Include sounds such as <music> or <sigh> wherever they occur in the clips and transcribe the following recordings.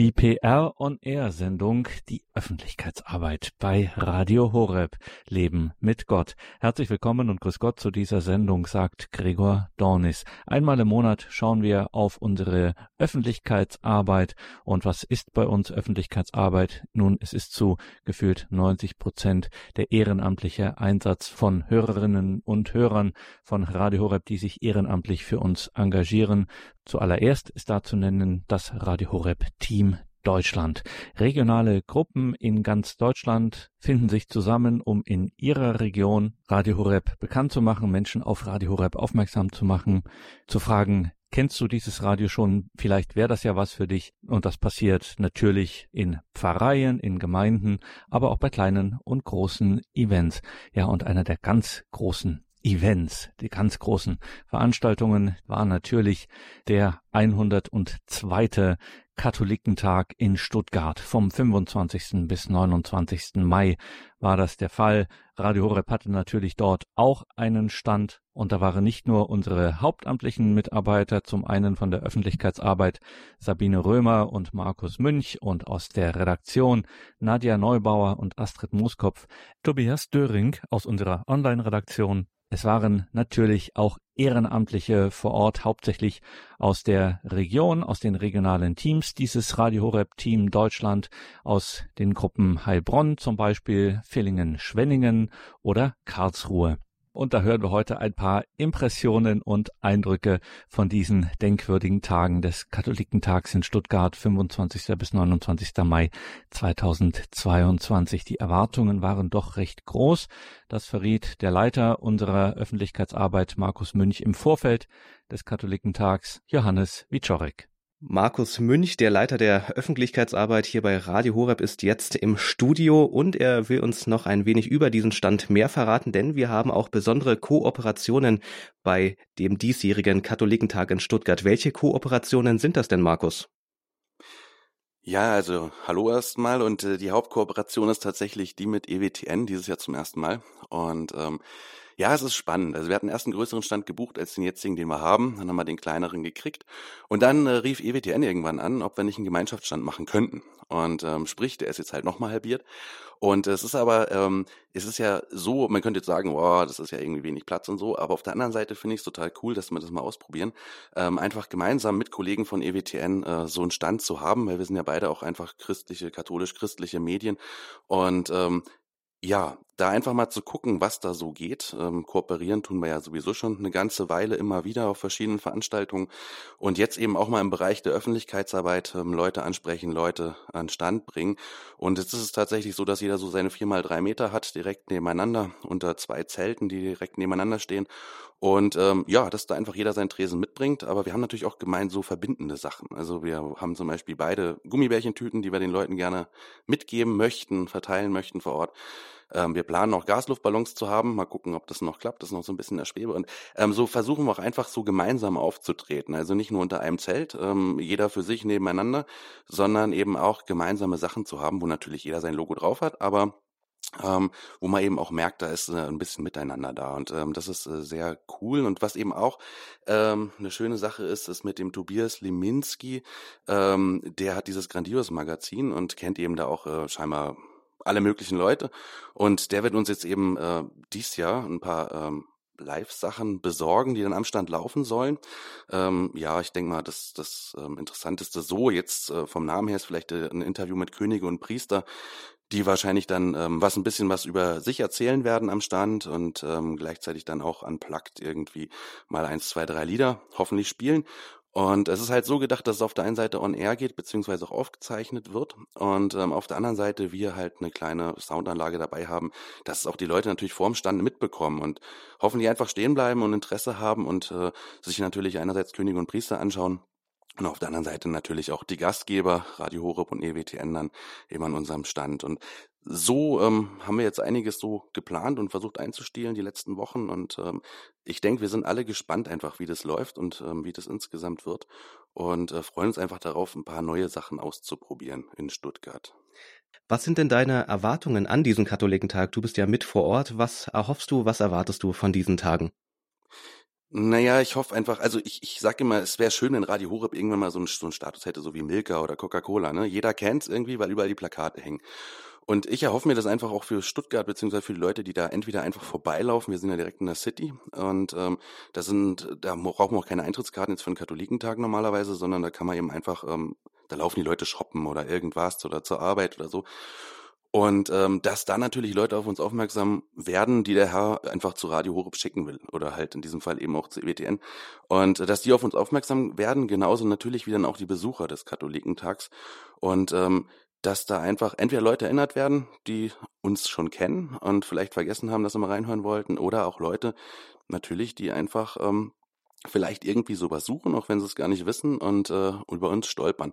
Die PR on Air Sendung, die Öffentlichkeitsarbeit bei Radio Horeb, Leben mit Gott. Herzlich willkommen und grüß Gott zu dieser Sendung, sagt Gregor Dornis. Einmal im Monat schauen wir auf unsere Öffentlichkeitsarbeit. Und was ist bei uns Öffentlichkeitsarbeit? Nun, es ist zu gefühlt 90 Prozent der ehrenamtliche Einsatz von Hörerinnen und Hörern von Radio Horeb, die sich ehrenamtlich für uns engagieren. Zuallererst ist da zu nennen das Radio Horeb Team Deutschland. Regionale Gruppen in ganz Deutschland finden sich zusammen, um in ihrer Region Radio Horeb bekannt zu machen, Menschen auf Radio Horeb aufmerksam zu machen, zu fragen, kennst du dieses Radio schon? Vielleicht wäre das ja was für dich. Und das passiert natürlich in Pfarreien, in Gemeinden, aber auch bei kleinen und großen Events. Ja, und einer der ganz großen Events, die ganz großen Veranstaltungen war natürlich der 102. Katholikentag in Stuttgart. Vom 25. bis 29. Mai war das der Fall. Radio Horeb hatte natürlich dort auch einen Stand und da waren nicht nur unsere hauptamtlichen Mitarbeiter, zum einen von der Öffentlichkeitsarbeit Sabine Römer und Markus Münch und aus der Redaktion Nadja Neubauer und Astrid Mooskopf, Tobias Döring aus unserer Online-Redaktion es waren natürlich auch Ehrenamtliche vor Ort, hauptsächlich aus der Region, aus den regionalen Teams dieses Radio Horeb Team Deutschland, aus den Gruppen Heilbronn zum Beispiel, Villingen, Schwenningen oder Karlsruhe. Und da hören wir heute ein paar Impressionen und Eindrücke von diesen denkwürdigen Tagen des Katholikentags in Stuttgart, 25. bis 29. Mai 2022. Die Erwartungen waren doch recht groß. Das verriet der Leiter unserer Öffentlichkeitsarbeit, Markus Münch, im Vorfeld des Katholikentags, Johannes Wiczorek. Markus Münch, der Leiter der Öffentlichkeitsarbeit hier bei Radio Horeb, ist jetzt im Studio und er will uns noch ein wenig über diesen Stand mehr verraten, denn wir haben auch besondere Kooperationen bei dem diesjährigen Katholikentag in Stuttgart. Welche Kooperationen sind das denn, Markus? Ja, also hallo erstmal und äh, die Hauptkooperation ist tatsächlich die mit EWTN dieses Jahr zum ersten Mal und ähm, ja, es ist spannend. Also wir hatten erst einen größeren Stand gebucht als den jetzigen, den wir haben. Dann haben wir den kleineren gekriegt. Und dann äh, rief EWTN irgendwann an, ob wir nicht einen Gemeinschaftsstand machen könnten. Und ähm, sprich, der ist jetzt halt nochmal halbiert. Und es ist aber, ähm, es ist ja so, man könnte jetzt sagen, wow, das ist ja irgendwie wenig Platz und so, aber auf der anderen Seite finde ich es total cool, dass wir das mal ausprobieren, ähm, einfach gemeinsam mit Kollegen von EWTN äh, so einen Stand zu haben, weil wir sind ja beide auch einfach christliche, katholisch-christliche Medien und ähm, ja, da einfach mal zu gucken, was da so geht. Ähm, kooperieren tun wir ja sowieso schon eine ganze Weile immer wieder auf verschiedenen Veranstaltungen und jetzt eben auch mal im Bereich der Öffentlichkeitsarbeit ähm, Leute ansprechen, Leute an Stand bringen. Und jetzt ist es tatsächlich so, dass jeder so seine vier mal drei Meter hat, direkt nebeneinander, unter zwei Zelten, die direkt nebeneinander stehen. Und ähm, ja, dass da einfach jeder seinen Tresen mitbringt. Aber wir haben natürlich auch gemein so verbindende Sachen. Also wir haben zum Beispiel beide Gummibärchentüten, die wir den Leuten gerne mitgeben möchten, verteilen möchten vor Ort. Ähm, wir planen auch Gasluftballons zu haben. Mal gucken, ob das noch klappt. Das ist noch so ein bisschen der Schwebe. Und ähm, so versuchen wir auch einfach so gemeinsam aufzutreten. Also nicht nur unter einem Zelt, ähm, jeder für sich nebeneinander, sondern eben auch gemeinsame Sachen zu haben, wo natürlich jeder sein Logo drauf hat, aber ähm, wo man eben auch merkt, da ist äh, ein bisschen Miteinander da und ähm, das ist äh, sehr cool. Und was eben auch ähm, eine schöne Sache ist, ist mit dem Tobias Liminski, ähm, der hat dieses grandiose Magazin und kennt eben da auch äh, scheinbar alle möglichen Leute. Und der wird uns jetzt eben äh, dies Jahr ein paar ähm, Live-Sachen besorgen, die dann am Stand laufen sollen. Ähm, ja, ich denke mal, das, das ähm, Interessanteste so jetzt äh, vom Namen her ist vielleicht äh, ein Interview mit Könige und Priester, die wahrscheinlich dann ähm, was ein bisschen was über sich erzählen werden am Stand und ähm, gleichzeitig dann auch unplugged irgendwie mal eins, zwei, drei Lieder hoffentlich spielen. Und es ist halt so gedacht, dass es auf der einen Seite on air geht, beziehungsweise auch aufgezeichnet wird. Und ähm, auf der anderen Seite wir halt eine kleine Soundanlage dabei haben, dass auch die Leute natürlich vorm Stand mitbekommen und hoffentlich einfach stehen bleiben und Interesse haben und äh, sich natürlich einerseits Könige und Priester anschauen und auf der anderen Seite natürlich auch die Gastgeber, Radio Horeb und EWTN dann eben an unserem Stand. Und so ähm, haben wir jetzt einiges so geplant und versucht einzustehlen die letzten Wochen. Und ähm, ich denke, wir sind alle gespannt einfach, wie das läuft und ähm, wie das insgesamt wird. Und äh, freuen uns einfach darauf, ein paar neue Sachen auszuprobieren in Stuttgart. Was sind denn deine Erwartungen an diesen Katholikentag? Du bist ja mit vor Ort. Was erhoffst du, was erwartest du von diesen Tagen? Naja, ich hoffe einfach, also ich, ich sag immer, es wäre schön, wenn Radio Horeb irgendwann mal so einen, so einen Status hätte, so wie Milka oder Coca-Cola. Ne? Jeder kennt's irgendwie, weil überall die Plakate hängen. Und ich erhoffe mir das einfach auch für Stuttgart, beziehungsweise für die Leute, die da entweder einfach vorbeilaufen, wir sind ja direkt in der City und ähm, da sind, da brauchen wir auch keine Eintrittskarten jetzt für einen Katholikentag normalerweise, sondern da kann man eben einfach, ähm, da laufen die Leute shoppen oder irgendwas oder zur Arbeit oder so. Und ähm, dass da natürlich Leute auf uns aufmerksam werden, die der Herr einfach zu Radio Horeb schicken will oder halt in diesem Fall eben auch zu EWTN. Und äh, dass die auf uns aufmerksam werden, genauso natürlich wie dann auch die Besucher des Katholikentags. Und ähm, dass da einfach entweder Leute erinnert werden, die uns schon kennen und vielleicht vergessen haben, dass sie mal reinhören wollten, oder auch Leute natürlich, die einfach ähm, vielleicht irgendwie sowas suchen, auch wenn sie es gar nicht wissen und äh, über uns stolpern.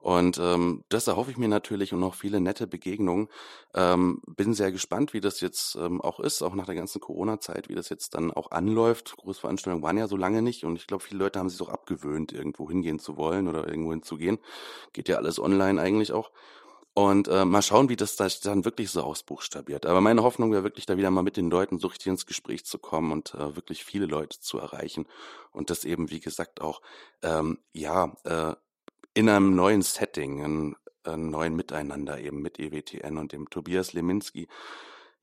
Und ähm, das erhoffe ich mir natürlich und noch viele nette Begegnungen. Ähm, bin sehr gespannt, wie das jetzt ähm, auch ist, auch nach der ganzen Corona-Zeit, wie das jetzt dann auch anläuft. Großveranstaltungen waren ja so lange nicht und ich glaube, viele Leute haben sich auch abgewöhnt, irgendwo hingehen zu wollen oder irgendwo hinzugehen. Geht ja alles online eigentlich auch. Und äh, mal schauen, wie das dann wirklich so ausbuchstabiert. Aber meine Hoffnung wäre wirklich, da wieder mal mit den Leuten so richtig ins Gespräch zu kommen und äh, wirklich viele Leute zu erreichen. Und das eben, wie gesagt, auch ähm, ja äh, in einem neuen Setting, in einem neuen Miteinander eben mit EWTN und dem Tobias Leminski.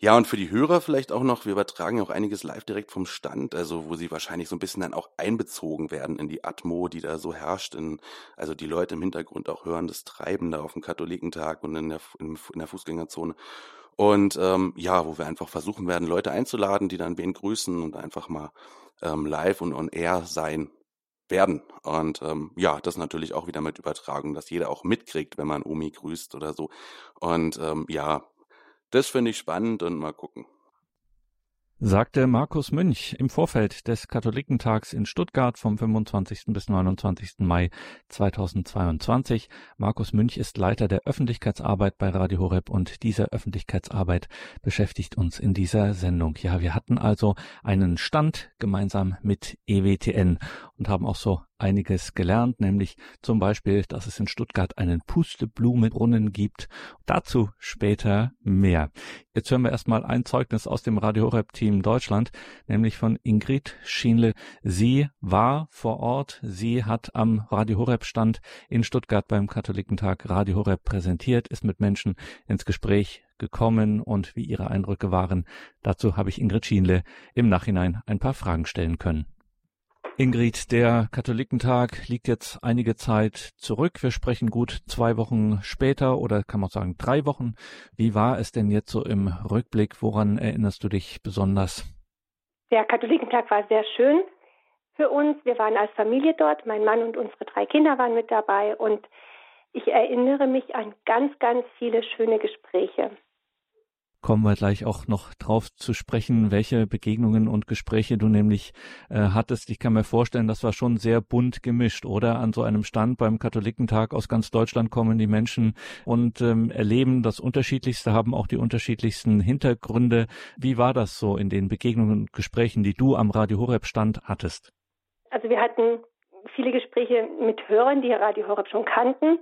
Ja, und für die Hörer vielleicht auch noch, wir übertragen auch einiges live direkt vom Stand, also wo sie wahrscheinlich so ein bisschen dann auch einbezogen werden in die Atmo, die da so herrscht, in, also die Leute im Hintergrund auch hören, das Treiben da auf dem Katholikentag und in der, in, in der Fußgängerzone. Und ähm, ja, wo wir einfach versuchen werden, Leute einzuladen, die dann wen grüßen und einfach mal ähm, live und on air sein werden. Und ähm, ja, das natürlich auch wieder mit Übertragung, dass jeder auch mitkriegt, wenn man Omi grüßt oder so. Und ähm, ja, das finde ich spannend und mal gucken sagte Markus Münch im Vorfeld des Katholikentags in Stuttgart vom 25. bis 29. Mai 2022. Markus Münch ist Leiter der Öffentlichkeitsarbeit bei Radio Horeb und diese Öffentlichkeitsarbeit beschäftigt uns in dieser Sendung. Ja, wir hatten also einen Stand gemeinsam mit EWTN und haben auch so einiges gelernt, nämlich zum Beispiel, dass es in Stuttgart einen Pusteblumenbrunnen gibt. Dazu später mehr. Jetzt hören wir erstmal ein Zeugnis aus dem Radio Horeb Team Deutschland, nämlich von Ingrid Schienle. Sie war vor Ort. Sie hat am Radio Horeb Stand in Stuttgart beim Katholikentag Radio Horeb präsentiert, ist mit Menschen ins Gespräch gekommen und wie ihre Eindrücke waren. Dazu habe ich Ingrid Schienle im Nachhinein ein paar Fragen stellen können. Ingrid, der Katholikentag liegt jetzt einige Zeit zurück. Wir sprechen gut zwei Wochen später oder kann man sagen drei Wochen. Wie war es denn jetzt so im Rückblick? Woran erinnerst du dich besonders? Der Katholikentag war sehr schön für uns. Wir waren als Familie dort. Mein Mann und unsere drei Kinder waren mit dabei und ich erinnere mich an ganz, ganz viele schöne Gespräche kommen wir gleich auch noch drauf zu sprechen, welche Begegnungen und Gespräche du nämlich äh, hattest. Ich kann mir vorstellen, das war schon sehr bunt gemischt, oder? An so einem Stand beim Katholikentag aus ganz Deutschland kommen die Menschen und ähm, erleben das Unterschiedlichste, haben auch die unterschiedlichsten Hintergründe. Wie war das so in den Begegnungen und Gesprächen, die du am Radio Horeb Stand hattest? Also wir hatten viele Gespräche mit Hörern, die Radio Horeb schon kannten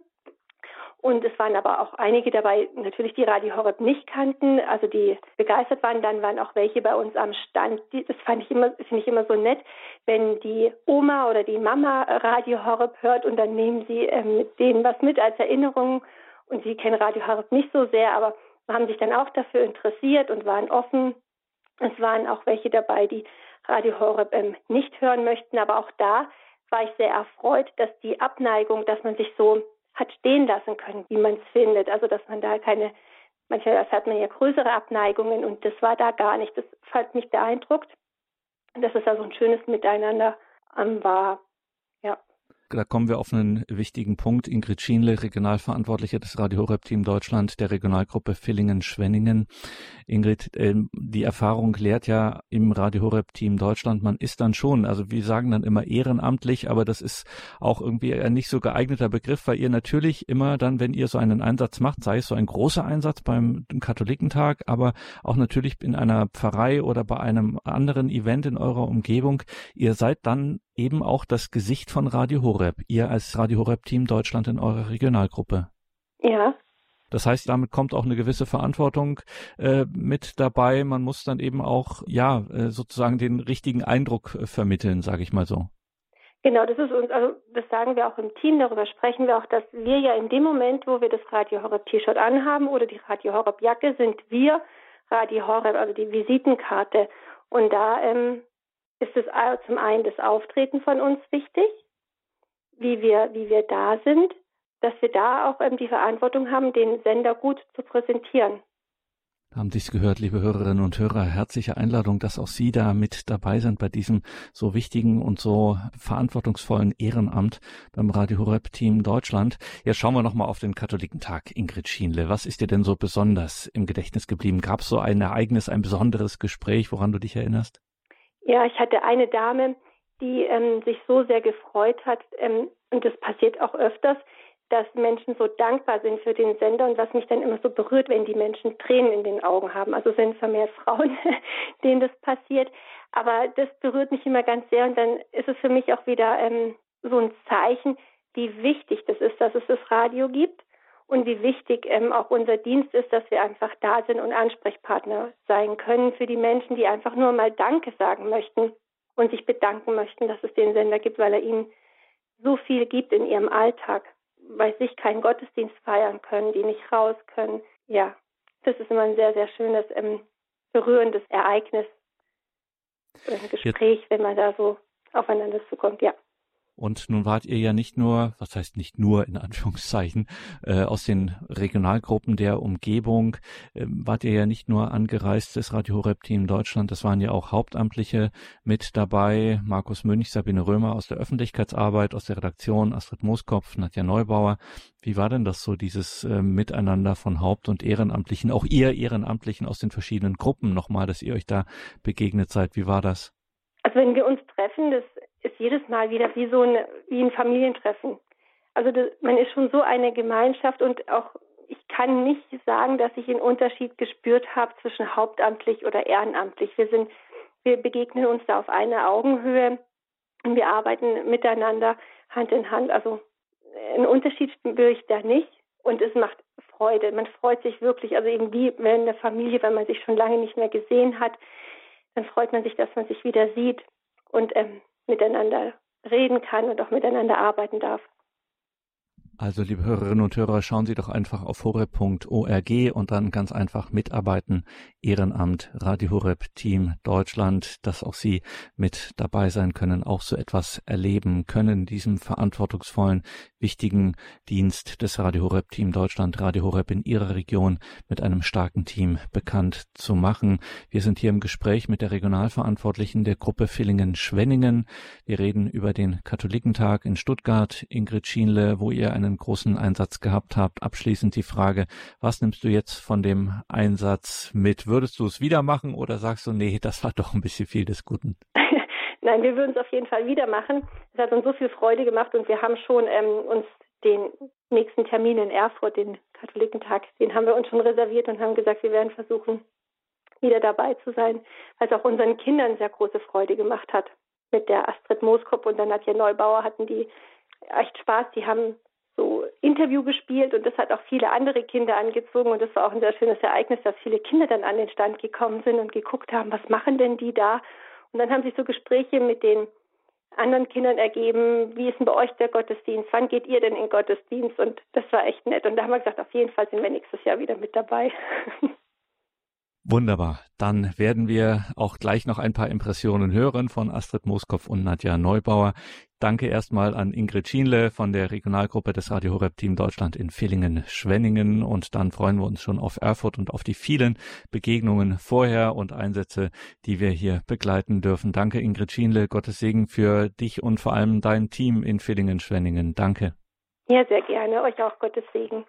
und es waren aber auch einige dabei, natürlich die Radio Horeb nicht kannten, also die begeistert waren. Dann waren auch welche bei uns am Stand. Das fand ich immer, finde ich immer so nett, wenn die Oma oder die Mama Radio Horeb hört und dann nehmen sie äh, mit denen was mit als Erinnerung. Und sie kennen Radio Horeb nicht so sehr, aber haben sich dann auch dafür interessiert und waren offen. Es waren auch welche dabei, die Radio Horeb ähm, nicht hören möchten, aber auch da war ich sehr erfreut, dass die Abneigung, dass man sich so hat stehen lassen können, wie man es findet. Also dass man da keine, manchmal hat man ja größere Abneigungen und das war da gar nicht. Das hat mich beeindruckt, dass es da so ein schönes Miteinander war. Da kommen wir auf einen wichtigen Punkt. Ingrid Schienle, Regionalverantwortliche des Radio Horeb Team Deutschland der Regionalgruppe Villingen-Schwenningen. Ingrid, äh, die Erfahrung lehrt ja im Radio Horeb Team Deutschland, man ist dann schon, also wir sagen dann immer ehrenamtlich, aber das ist auch irgendwie ein nicht so geeigneter Begriff, weil ihr natürlich immer dann, wenn ihr so einen Einsatz macht, sei es so ein großer Einsatz beim Katholikentag, aber auch natürlich in einer Pfarrei oder bei einem anderen Event in eurer Umgebung, ihr seid dann eben auch das Gesicht von Radio Horeb, ihr als Radio Horeb Team Deutschland in eurer Regionalgruppe. Ja, Das heißt, damit kommt auch eine gewisse Verantwortung äh, mit dabei. Man muss dann eben auch, ja, äh, sozusagen den richtigen Eindruck äh, vermitteln, sage ich mal so. Genau, das ist uns, also das sagen wir auch im Team, darüber sprechen wir auch, dass wir ja in dem Moment, wo wir das Radio Horeb T-Shirt anhaben oder die Radio Horeb Jacke, sind wir Radio Horeb, also die Visitenkarte. Und da ähm, ist es zum einen das Auftreten von uns wichtig, wie wir, wie wir da sind, dass wir da auch ähm, die Verantwortung haben, den Sender gut zu präsentieren. Haben Sie es gehört, liebe Hörerinnen und Hörer, herzliche Einladung, dass auch Sie da mit dabei sind bei diesem so wichtigen und so verantwortungsvollen Ehrenamt beim Radio Horeb Team Deutschland. Jetzt schauen wir nochmal auf den Katholikentag, Ingrid Schienle. Was ist dir denn so besonders im Gedächtnis geblieben? Gab es so ein Ereignis, ein besonderes Gespräch, woran du dich erinnerst? Ja, ich hatte eine Dame, die ähm, sich so sehr gefreut hat, ähm, und das passiert auch öfters, dass Menschen so dankbar sind für den Sender und was mich dann immer so berührt, wenn die Menschen Tränen in den Augen haben. Also sind vermehrt <laughs> Frauen, denen das passiert. Aber das berührt mich immer ganz sehr und dann ist es für mich auch wieder ähm, so ein Zeichen, wie wichtig das ist, dass es das Radio gibt und wie wichtig ähm, auch unser Dienst ist, dass wir einfach da sind und Ansprechpartner sein können für die Menschen, die einfach nur mal Danke sagen möchten und sich bedanken möchten, dass es den Sender gibt, weil er ihnen so viel gibt in ihrem Alltag weiß ich, keinen Gottesdienst feiern können, die nicht raus können. Ja, das ist immer ein sehr, sehr schönes, ähm, berührendes Ereignis, ein Gespräch, wenn man da so aufeinander zukommt, ja. Und nun wart ihr ja nicht nur, was heißt nicht nur in Anführungszeichen, <laughs> äh, aus den Regionalgruppen der Umgebung, äh, wart ihr ja nicht nur angereist, das Radio Horeb Team Deutschland, das waren ja auch Hauptamtliche mit dabei, Markus Münch, Sabine Römer aus der Öffentlichkeitsarbeit, aus der Redaktion, Astrid Mooskopf, Nadja Neubauer. Wie war denn das so, dieses äh, Miteinander von Haupt- und Ehrenamtlichen, auch ihr Ehrenamtlichen aus den verschiedenen Gruppen nochmal, dass ihr euch da begegnet seid? Wie war das? Also wenn wir uns treffen, das ist jedes Mal wieder wie so ein, wie ein Familientreffen. Also das, man ist schon so eine Gemeinschaft und auch ich kann nicht sagen, dass ich einen Unterschied gespürt habe zwischen hauptamtlich oder ehrenamtlich. Wir sind, wir begegnen uns da auf einer Augenhöhe und wir arbeiten miteinander Hand in Hand. Also einen Unterschied spüre ich da nicht und es macht Freude. Man freut sich wirklich, also eben wie wenn eine Familie, wenn man sich schon lange nicht mehr gesehen hat, dann freut man sich, dass man sich wieder sieht. Und ähm, miteinander reden kann und auch miteinander arbeiten darf. Also, liebe Hörerinnen und Hörer, schauen Sie doch einfach auf horeb.org und dann ganz einfach mitarbeiten. Ehrenamt, Radio Horeb Team Deutschland, dass auch Sie mit dabei sein können, auch so etwas erleben können, diesem verantwortungsvollen, wichtigen Dienst des Radio Horeb Team Deutschland, Radio Horeb in Ihrer Region mit einem starken Team bekannt zu machen. Wir sind hier im Gespräch mit der Regionalverantwortlichen der Gruppe Villingen-Schwenningen. Wir reden über den Katholikentag in Stuttgart, Ingrid Schienle, wo ihr einen einen großen Einsatz gehabt habt. Abschließend die Frage, was nimmst du jetzt von dem Einsatz mit? Würdest du es wieder machen oder sagst du, nee, das war doch ein bisschen viel des Guten? <laughs> Nein, wir würden es auf jeden Fall wieder machen. Es hat uns so viel Freude gemacht und wir haben schon ähm, uns den nächsten Termin in Erfurt, den Katholikentag, den haben wir uns schon reserviert und haben gesagt, wir werden versuchen, wieder dabei zu sein, weil es auch unseren Kindern sehr große Freude gemacht hat. Mit der Astrid Mooskop und der Nadja Neubauer hatten die echt Spaß. Die haben so Interview gespielt und das hat auch viele andere Kinder angezogen und das war auch ein sehr schönes Ereignis, dass viele Kinder dann an den Stand gekommen sind und geguckt haben, was machen denn die da? Und dann haben sich so Gespräche mit den anderen Kindern ergeben, wie ist denn bei euch der Gottesdienst, wann geht ihr denn in Gottesdienst? Und das war echt nett. Und da haben wir gesagt, auf jeden Fall sind wir nächstes Jahr wieder mit dabei. <laughs> Wunderbar. Dann werden wir auch gleich noch ein paar Impressionen hören von Astrid Moskopf und Nadja Neubauer. Danke erstmal an Ingrid Schienle von der Regionalgruppe des Radio Horeb Team Deutschland in Villingen-Schwenningen und dann freuen wir uns schon auf Erfurt und auf die vielen Begegnungen vorher und Einsätze, die wir hier begleiten dürfen. Danke Ingrid Schienle, Gottes Segen für dich und vor allem dein Team in Villingen-Schwenningen. Danke. Ja, sehr gerne. Euch auch Gottes Segen.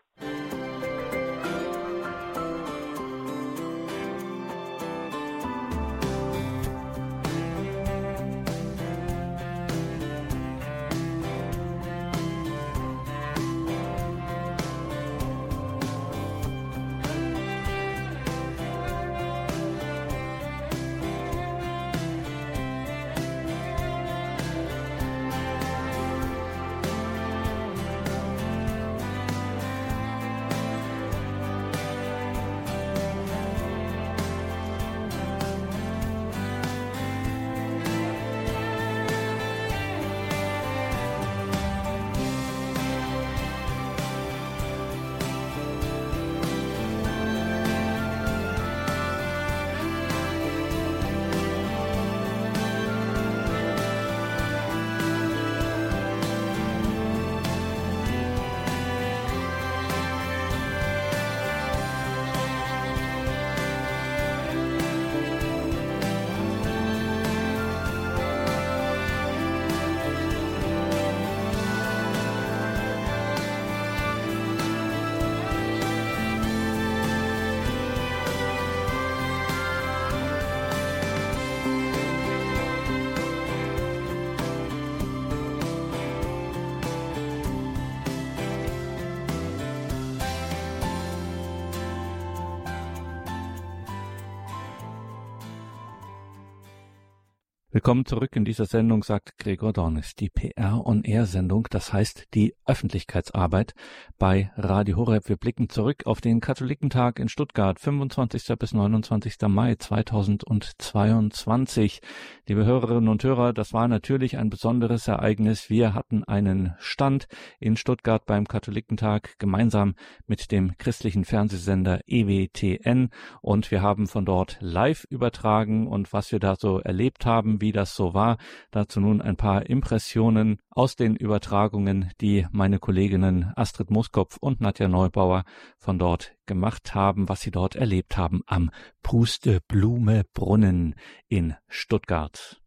Willkommen zurück in dieser Sendung, sagt Gregor Dornis. Die PR-on-Air-Sendung, das heißt die Öffentlichkeitsarbeit bei Radio Horeb. Wir blicken zurück auf den Katholikentag in Stuttgart, 25. bis 29. Mai 2022. Liebe Hörerinnen und Hörer, das war natürlich ein besonderes Ereignis. Wir hatten einen Stand in Stuttgart beim Katholikentag gemeinsam mit dem christlichen Fernsehsender EWTN und wir haben von dort live übertragen und was wir da so erlebt haben, wie das so war. Dazu nun ein paar Impressionen aus den Übertragungen, die meine Kolleginnen Astrid Moskopf und Nadja Neubauer von dort gemacht haben, was sie dort erlebt haben am Pusteblume Brunnen in Stuttgart.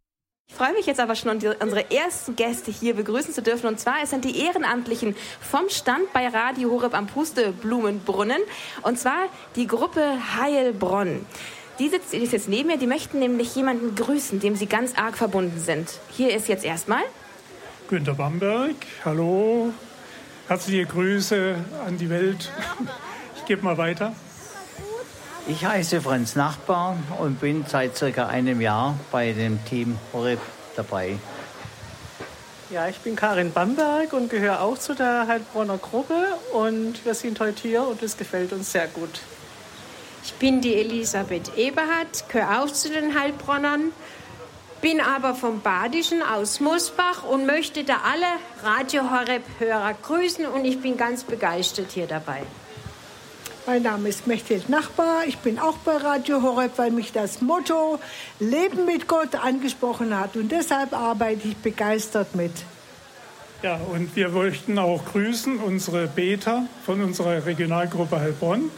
Ich freue mich jetzt aber schon, unsere ersten Gäste hier begrüßen zu dürfen. Und zwar sind die Ehrenamtlichen vom Stand bei Radio Horeb am Pusteblumenbrunnen. Und zwar die Gruppe Heilbronn. Die sitzt, die ist jetzt neben mir, die möchten nämlich jemanden grüßen, dem sie ganz arg verbunden sind. Hier ist jetzt erstmal Günter Bamberg. Hallo. Herzliche Grüße an die Welt. <laughs> Ich gebe mal weiter. Ich heiße Franz Nachbar und bin seit circa einem Jahr bei dem Team Horeb dabei. Ja, ich bin Karin Bamberg und gehöre auch zu der Heilbronner Gruppe und wir sind heute hier und es gefällt uns sehr gut. Ich bin die Elisabeth Eberhardt, gehöre auch zu den Heilbronnern, bin aber vom Badischen aus Mosbach und möchte da alle Radio Horeb-Hörer grüßen und ich bin ganz begeistert hier dabei. Mein Name ist Mechthild Nachbar. Ich bin auch bei Radio Horeb, weil mich das Motto Leben mit Gott angesprochen hat. Und deshalb arbeite ich begeistert mit. Ja, und wir möchten auch grüßen unsere Beter von unserer Regionalgruppe Heilbronn.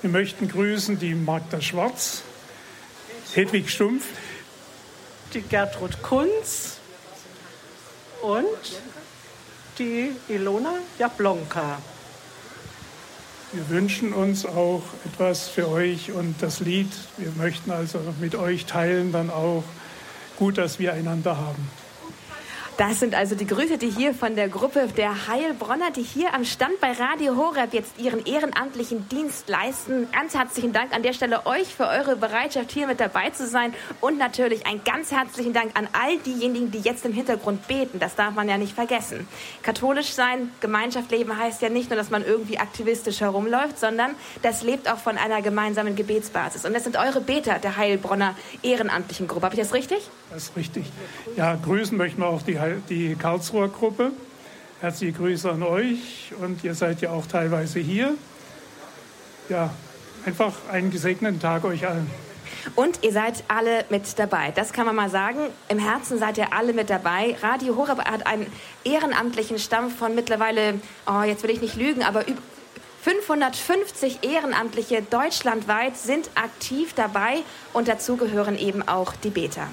Wir möchten grüßen die Magda Schwarz, Hedwig Stumpf, die Gertrud Kunz und die Ilona Jablonka. Wir wünschen uns auch etwas für euch und das Lied. Wir möchten also mit euch teilen dann auch gut, dass wir einander haben. Das sind also die Grüße, die hier von der Gruppe der Heilbronner, die hier am Stand bei Radio Horeb jetzt ihren ehrenamtlichen Dienst leisten. Ganz herzlichen Dank an der Stelle euch für eure Bereitschaft, hier mit dabei zu sein. Und natürlich einen ganz herzlichen Dank an all diejenigen, die jetzt im Hintergrund beten. Das darf man ja nicht vergessen. Katholisch sein, Gemeinschaft leben heißt ja nicht nur, dass man irgendwie aktivistisch herumläuft, sondern das lebt auch von einer gemeinsamen Gebetsbasis. Und das sind eure Beter der Heilbronner ehrenamtlichen Gruppe. Habe ich das richtig? Das ist richtig. Ja, grüßen möchten wir auch die Heil die Karlsruher Gruppe. Herzliche Grüße an euch und ihr seid ja auch teilweise hier. Ja, einfach einen gesegneten Tag euch allen. Und ihr seid alle mit dabei. Das kann man mal sagen. Im Herzen seid ihr alle mit dabei. Radio Horeb hat einen ehrenamtlichen Stamm von mittlerweile, oh, jetzt will ich nicht lügen, aber 550 Ehrenamtliche deutschlandweit sind aktiv dabei und dazu gehören eben auch die Beta.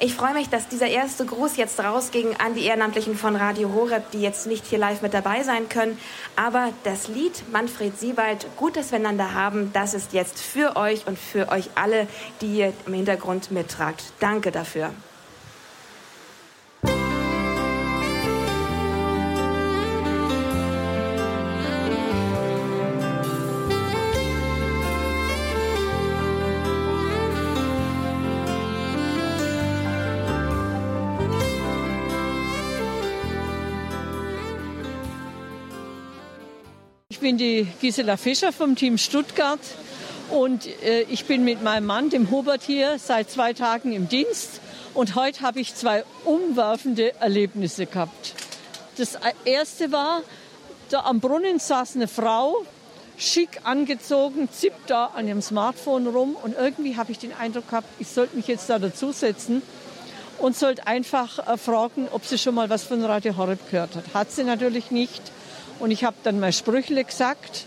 Ich freue mich, dass dieser erste Gruß jetzt rausging an die Ehrenamtlichen von Radio Horeb, die jetzt nicht hier live mit dabei sein können. Aber das Lied Manfred Siebald, Gut, dass haben, das ist jetzt für euch und für euch alle, die ihr im Hintergrund mittragt. Danke dafür. Ich bin die Gisela Fischer vom Team Stuttgart und äh, ich bin mit meinem Mann, dem Hubert, hier seit zwei Tagen im Dienst. Und heute habe ich zwei umwerfende Erlebnisse gehabt. Das erste war, da am Brunnen saß eine Frau, schick angezogen, zippt da an ihrem Smartphone rum und irgendwie habe ich den Eindruck gehabt, ich sollte mich jetzt da dazusetzen und sollte einfach äh, fragen, ob sie schon mal was von Radio Horeb gehört hat. Hat sie natürlich nicht. Und ich habe dann mal Sprüchle gesagt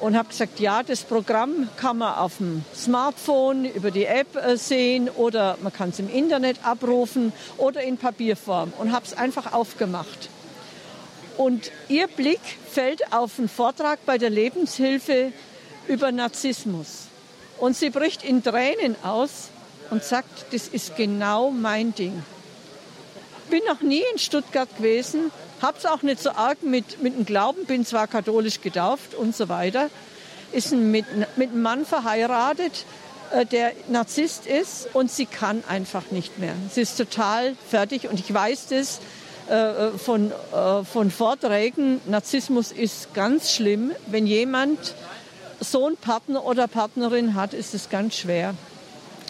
und habe gesagt, ja, das Programm kann man auf dem Smartphone über die App äh, sehen oder man kann es im Internet abrufen oder in Papierform und habe es einfach aufgemacht. Und ihr Blick fällt auf einen Vortrag bei der Lebenshilfe über Narzissmus. Und sie bricht in Tränen aus und sagt, das ist genau mein Ding. Bin noch nie in Stuttgart gewesen, habe es auch nicht so arg mit, mit dem Glauben, bin zwar katholisch getauft und so weiter, ist mit, mit einem Mann verheiratet, äh, der Narzisst ist und sie kann einfach nicht mehr. Sie ist total fertig und ich weiß das äh, äh, von, von Vorträgen. Narzissmus ist ganz schlimm. Wenn jemand so einen Partner oder Partnerin hat, ist es ganz schwer.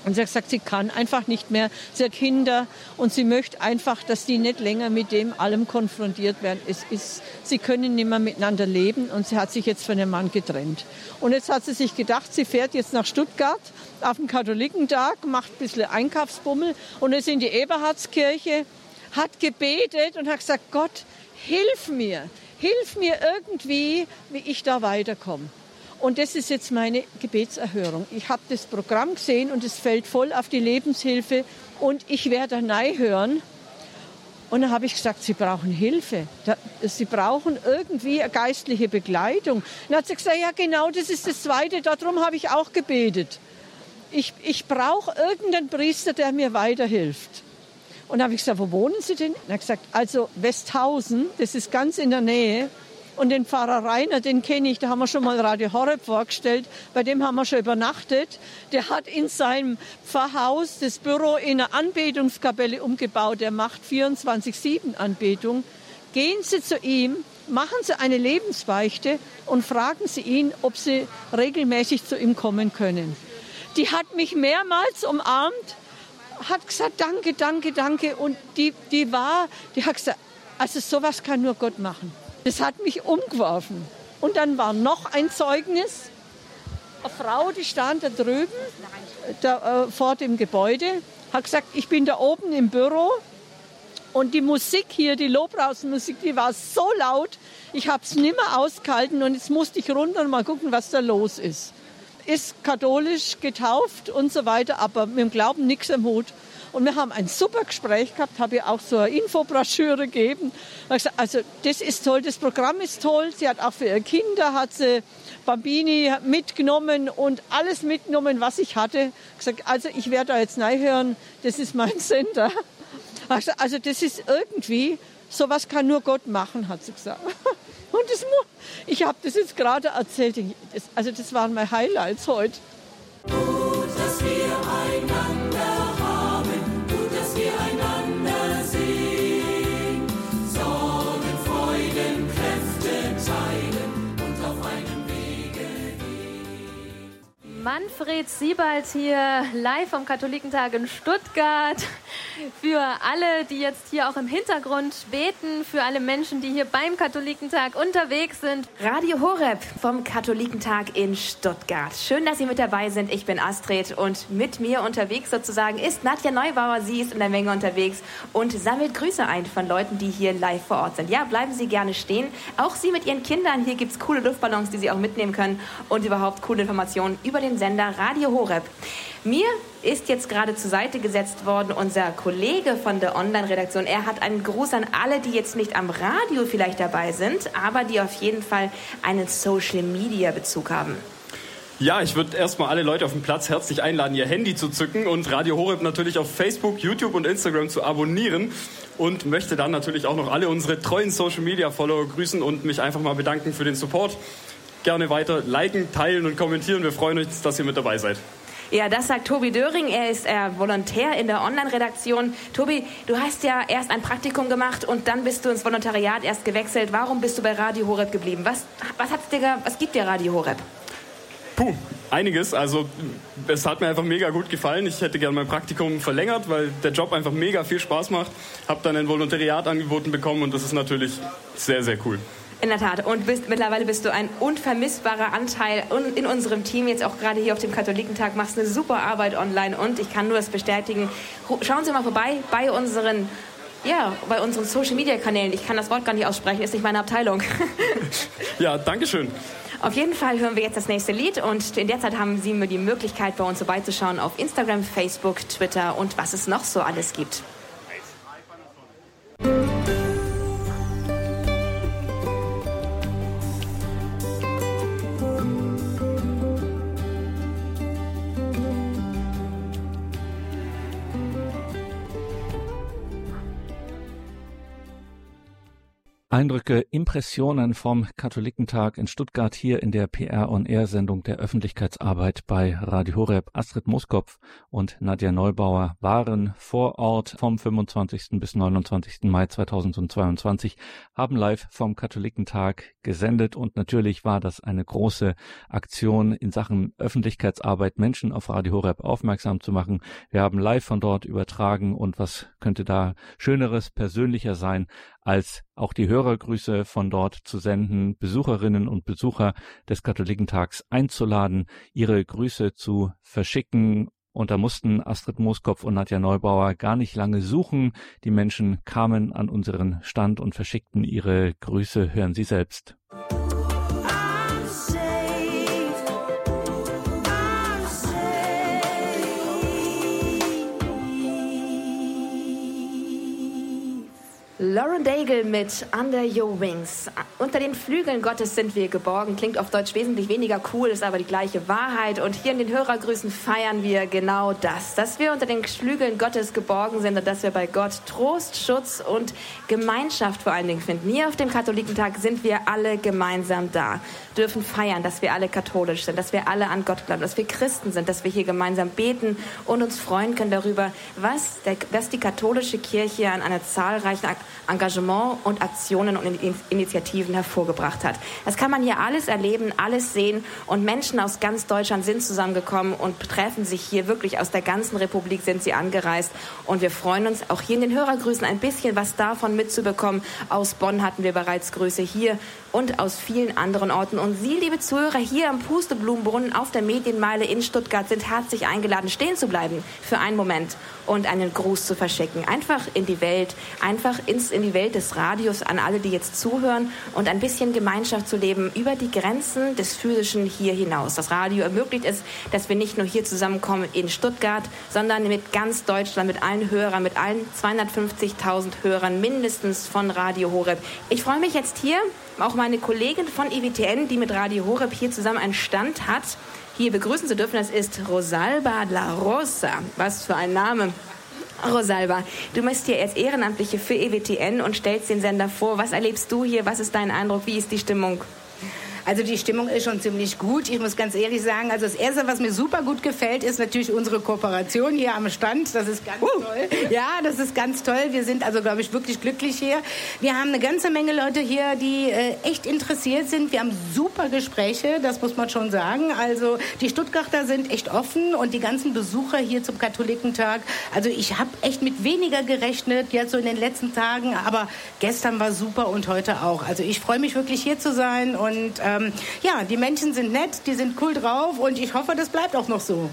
Und sie hat gesagt, sie kann einfach nicht mehr. Sie hat Kinder und sie möchte einfach, dass die nicht länger mit dem allem konfrontiert werden. Es ist, sie können nicht mehr miteinander leben und sie hat sich jetzt von dem Mann getrennt. Und jetzt hat sie sich gedacht, sie fährt jetzt nach Stuttgart auf den Katholikentag, macht ein bisschen Einkaufsbummel und ist in die Eberhardskirche, hat gebetet und hat gesagt, Gott, hilf mir, hilf mir irgendwie, wie ich da weiterkomme. Und das ist jetzt meine Gebetserhörung. Ich habe das Programm gesehen und es fällt voll auf die Lebenshilfe und ich werde da hören. Und dann habe ich gesagt, Sie brauchen Hilfe. Sie brauchen irgendwie eine geistliche Begleitung. dann hat sie gesagt, ja genau, das ist das Zweite, darum habe ich auch gebetet. Ich, ich brauche irgendeinen Priester, der mir weiterhilft. Und dann habe ich gesagt, wo wohnen Sie denn? Er hat gesagt, also Westhausen, das ist ganz in der Nähe. Und den Pfarrer Rainer, den kenne ich, da haben wir schon mal Radio Horeb vorgestellt, bei dem haben wir schon übernachtet. Der hat in seinem Pfarrhaus das Büro in eine Anbetungskapelle umgebaut. Der macht 24-7 Anbetung. Gehen Sie zu ihm, machen Sie eine Lebensbeichte und fragen Sie ihn, ob Sie regelmäßig zu ihm kommen können. Die hat mich mehrmals umarmt, hat gesagt, danke, danke, danke. Und die, die war, die hat gesagt, also sowas kann nur Gott machen. Das hat mich umgeworfen. Und dann war noch ein Zeugnis. Eine Frau, die stand da drüben da, äh, vor dem Gebäude, hat gesagt, ich bin da oben im Büro und die Musik hier, die Lobbrausmusik, die war so laut, ich habe es nicht mehr ausgehalten und jetzt musste ich runter und mal gucken, was da los ist. Ist katholisch getauft und so weiter, aber mit dem Glauben nichts am Hut. Und wir haben ein super Gespräch gehabt, habe ihr auch so eine Infobroschüre gegeben. Also das ist toll, das Programm ist toll. Sie hat auch für ihre Kinder, hat sie Bambini mitgenommen und alles mitgenommen, was ich hatte. Gesagt, also ich werde da jetzt hören, das ist mein Sender. Also, das ist irgendwie, sowas kann nur Gott machen, hat sie gesagt. <laughs> Und das, ich habe das jetzt gerade erzählt. also das waren meine Highlights heute. Manfred Siebald hier live vom Katholikentag in Stuttgart. Für alle, die jetzt hier auch im Hintergrund beten, für alle Menschen, die hier beim Katholikentag unterwegs sind. Radio Horeb vom Katholikentag in Stuttgart. Schön, dass Sie mit dabei sind. Ich bin Astrid und mit mir unterwegs sozusagen ist Nadja Neubauer. Sie ist in der Menge unterwegs und sammelt Grüße ein von Leuten, die hier live vor Ort sind. Ja, bleiben Sie gerne stehen. Auch Sie mit Ihren Kindern. Hier gibt es coole Luftballons, die Sie auch mitnehmen können und überhaupt coole Informationen über den Sender Radio Horeb. Mir ist jetzt gerade zur Seite gesetzt worden unser Kollege von der Online-Redaktion. Er hat einen Gruß an alle, die jetzt nicht am Radio vielleicht dabei sind, aber die auf jeden Fall einen Social-Media-Bezug haben. Ja, ich würde erstmal alle Leute auf dem Platz herzlich einladen, ihr Handy zu zücken und Radio Horeb natürlich auf Facebook, YouTube und Instagram zu abonnieren und möchte dann natürlich auch noch alle unsere treuen Social Media Follower grüßen und mich einfach mal bedanken für den Support gerne weiter liken, teilen und kommentieren. Wir freuen uns, dass ihr mit dabei seid. Ja, das sagt Tobi Döring. Er ist äh, Volontär in der Online-Redaktion. Tobi, du hast ja erst ein Praktikum gemacht und dann bist du ins Volontariat erst gewechselt. Warum bist du bei Radio Horeb geblieben? Was, was, hat's dir, was gibt dir Radio Horeb? Puh, einiges. Also es hat mir einfach mega gut gefallen. Ich hätte gerne mein Praktikum verlängert, weil der Job einfach mega viel Spaß macht. Habe dann ein Volontariat angeboten bekommen und das ist natürlich sehr, sehr cool. In der Tat. Und bist, mittlerweile bist du ein unvermissbarer Anteil in unserem Team. Jetzt auch gerade hier auf dem Katholikentag machst eine super Arbeit online. Und ich kann nur das bestätigen. Schauen Sie mal vorbei bei unseren ja, bei unseren Social Media Kanälen. Ich kann das Wort gar nicht aussprechen, ist nicht meine Abteilung. <laughs> ja, danke schön. Auf jeden Fall hören wir jetzt das nächste Lied und in der Zeit haben Sie mir die Möglichkeit, bei uns vorbeizuschauen auf Instagram, Facebook, Twitter und was es noch so alles gibt. Eindrücke, Impressionen vom Katholikentag in Stuttgart hier in der PR on Air Sendung der Öffentlichkeitsarbeit bei Radio Horeb. Astrid Moskopf und Nadja Neubauer waren vor Ort vom 25. bis 29. Mai 2022, haben live vom Katholikentag gesendet und natürlich war das eine große Aktion in Sachen Öffentlichkeitsarbeit, Menschen auf Radio Horeb aufmerksam zu machen. Wir haben live von dort übertragen und was könnte da schöneres, persönlicher sein, als auch die Hörergrüße von dort zu senden, Besucherinnen und Besucher des Katholikentags einzuladen, ihre Grüße zu verschicken und da mussten Astrid Mooskopf und Nadja Neubauer gar nicht lange suchen. Die Menschen kamen an unseren Stand und verschickten ihre Grüße. Hören Sie selbst. Lauren Daigle mit Under Your Wings. Unter den Flügeln Gottes sind wir geborgen. Klingt auf Deutsch wesentlich weniger cool, ist aber die gleiche Wahrheit. Und hier in den Hörergrüßen feiern wir genau das. Dass wir unter den Flügeln Gottes geborgen sind und dass wir bei Gott Trost, Schutz und Gemeinschaft vor allen Dingen finden. Hier auf dem Katholikentag sind wir alle gemeinsam da. Dürfen feiern, dass wir alle katholisch sind, dass wir alle an Gott glauben, dass wir Christen sind, dass wir hier gemeinsam beten und uns freuen können darüber, was, der, was die katholische Kirche an einer zahlreichen Engagement und Aktionen und Initiativen hervorgebracht hat. Das kann man hier alles erleben, alles sehen und Menschen aus ganz Deutschland sind zusammengekommen und treffen sich hier wirklich aus der ganzen Republik sind sie angereist und wir freuen uns auch hier in den Hörergrüßen ein bisschen was davon mitzubekommen. Aus Bonn hatten wir bereits Grüße hier und aus vielen anderen Orten. Und Sie, liebe Zuhörer, hier am Pusteblumenbrunnen auf der Medienmeile in Stuttgart sind herzlich eingeladen, stehen zu bleiben für einen Moment und einen Gruß zu verschicken. Einfach in die Welt, einfach ins, in die Welt des Radios an alle, die jetzt zuhören und ein bisschen Gemeinschaft zu leben über die Grenzen des Physischen hier hinaus. Das Radio ermöglicht es, dass wir nicht nur hier zusammenkommen in Stuttgart, sondern mit ganz Deutschland, mit allen Hörern, mit allen 250.000 Hörern mindestens von Radio Horeb. Ich freue mich jetzt hier auch meine Kollegin von EWTN, die mit Radio Horeb hier zusammen einen Stand hat, hier begrüßen zu dürfen. Das ist Rosalba La Rosa. Was für ein Name. Rosalba, du bist hier als Ehrenamtliche für EWTN und stellst den Sender vor. Was erlebst du hier? Was ist dein Eindruck? Wie ist die Stimmung? Also die Stimmung ist schon ziemlich gut. Ich muss ganz ehrlich sagen, also das Erste, was mir super gut gefällt, ist natürlich unsere Kooperation hier am Stand. Das ist ganz uh. toll. Ja, das ist ganz toll. Wir sind also, glaube ich, wirklich glücklich hier. Wir haben eine ganze Menge Leute hier, die äh, echt interessiert sind. Wir haben super Gespräche, das muss man schon sagen. Also die Stuttgarter sind echt offen und die ganzen Besucher hier zum Katholikentag. Also ich habe echt mit weniger gerechnet, jetzt so in den letzten Tagen, aber gestern war super und heute auch. Also ich freue mich wirklich hier zu sein und äh, ähm, ja, die Menschen sind nett, die sind cool drauf und ich hoffe, das bleibt auch noch so.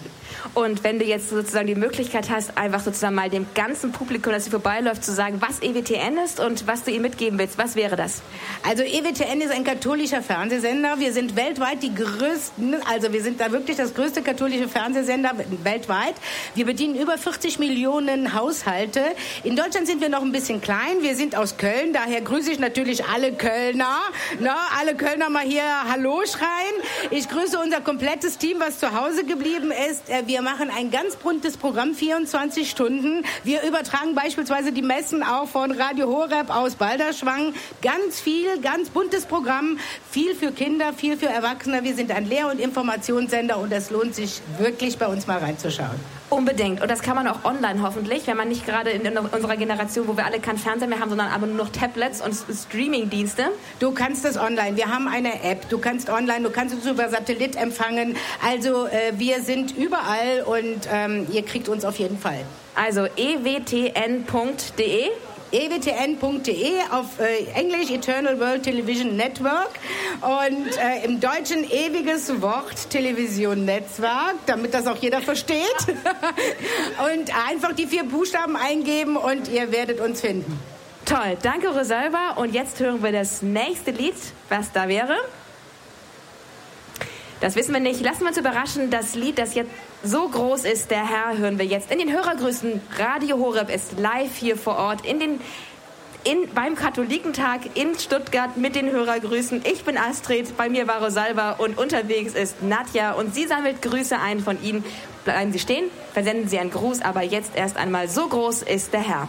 Und wenn du jetzt sozusagen die Möglichkeit hast, einfach sozusagen mal dem ganzen Publikum, das hier vorbeiläuft, zu sagen, was EWTN ist und was du ihm mitgeben willst, was wäre das? Also EWTN ist ein katholischer Fernsehsender. Wir sind weltweit die größten, also wir sind da wirklich das größte katholische Fernsehsender weltweit. Wir bedienen über 40 Millionen Haushalte. In Deutschland sind wir noch ein bisschen klein. Wir sind aus Köln, daher grüße ich natürlich alle Kölner. Na, alle Kölner mal hier Hallo schreien. Ich grüße unser komplettes Team, was zu Hause geblieben ist. Äh, wir machen ein ganz buntes Programm, 24 Stunden. Wir übertragen beispielsweise die Messen auch von Radio Horeb aus Balderschwang. Ganz viel, ganz buntes Programm. Viel für Kinder, viel für Erwachsene. Wir sind ein Lehr- und Informationssender und es lohnt sich wirklich bei uns mal reinzuschauen. Unbedingt. Und das kann man auch online hoffentlich, wenn man nicht gerade in, unserer Generation, wo wir alle kein Fernsehen mehr haben, sondern aber nur noch Tablets und Streaming-Dienste. Du kannst es online. Wir haben eine App. Du kannst online, du kannst es über Satellit empfangen. Also äh, wir sind überall und ähm, ihr kriegt uns auf jeden Fall. Also ewtn.de ewtn.de auf äh, Englisch Eternal World Television Network und äh, im Deutschen ewiges Wort Television Netzwerk, damit das auch jeder versteht. <laughs> und einfach die vier Buchstaben eingeben und ihr werdet uns finden. Toll, danke Rosalba. Und jetzt hören wir das nächste Lied, was da wäre. Das wissen wir nicht. Lassen wir uns überraschen. Das Lied, das jetzt so groß ist, der Herr, hören wir jetzt in den Hörergrüßen. Radio Horeb ist live hier vor Ort in den in, beim Katholikentag in Stuttgart mit den Hörergrüßen. Ich bin Astrid, bei mir war Rosalba und unterwegs ist Nadja und sie sammelt Grüße ein von Ihnen. Bleiben Sie stehen, versenden Sie einen Gruß, aber jetzt erst einmal so groß ist der Herr.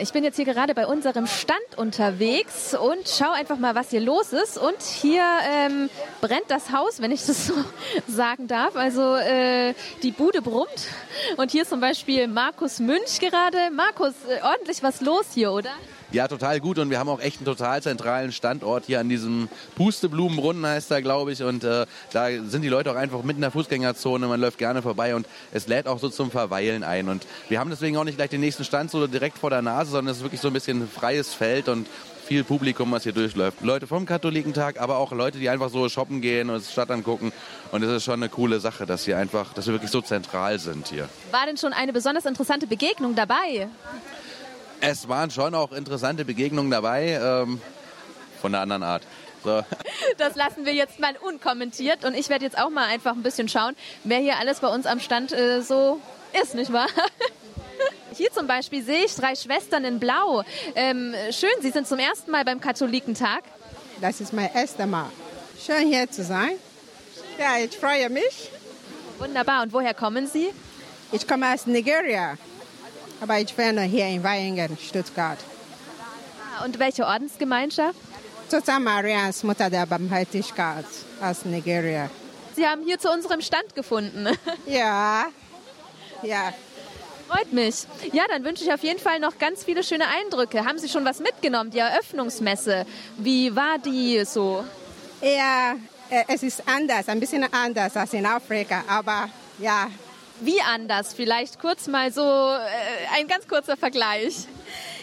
Ich bin jetzt hier gerade bei unserem Stand unterwegs und schau einfach mal, was hier los ist. Und hier ähm, brennt das Haus, wenn ich das <laughs> so sagen darf. Also äh, die Bude brummt. Und hier ist zum Beispiel Markus Münch gerade. Markus, äh, ordentlich was los hier, oder? Ja, total gut und wir haben auch echt einen total zentralen Standort hier an diesem Pusteblumenbrunnen heißt er, glaube ich. Und äh, da sind die Leute auch einfach mitten in der Fußgängerzone. Man läuft gerne vorbei und es lädt auch so zum Verweilen ein. Und wir haben deswegen auch nicht gleich den nächsten Stand so direkt vor der Nase, sondern es ist wirklich so ein bisschen freies Feld und viel Publikum, was hier durchläuft. Leute vom Katholikentag, aber auch Leute, die einfach so shoppen gehen und die Stadt angucken. Und es ist schon eine coole Sache, dass wir einfach, dass wir wirklich so zentral sind hier. War denn schon eine besonders interessante Begegnung dabei? Es waren schon auch interessante Begegnungen dabei, ähm, von einer anderen Art. So. <laughs> Das lassen wir jetzt mal unkommentiert und ich werde jetzt auch mal einfach ein bisschen schauen, wer hier alles bei uns am Stand äh, so ist, nicht wahr? <laughs> Hier zum Beispiel sehe ich drei Schwestern in Blau. Ähm, schön, Sie sind zum ersten Mal beim Katholikentag. Das ist mein erstes Mal. Schön hier zu sein. Ja, ich freue mich. Wunderbar. Und woher kommen Sie? Ich komme aus Nigeria. Aber ich wohne hier in Weingen, Stuttgart. Und welche Ordensgemeinschaft? Total Marians Mutter der Barmherzigkeit aus Nigeria. Sie haben hier zu unserem Stand gefunden. <laughs> Ja, ja. Freut mich. Ja, dann wünsche ich auf jeden Fall noch ganz viele schöne Eindrücke. Haben Sie schon was mitgenommen, die Eröffnungsmesse? Wie war die so? Ja, äh, es ist anders, ein bisschen anders als in Afrika, aber ja, wie anders? Vielleicht kurz mal so äh, ein ganz kurzer Vergleich.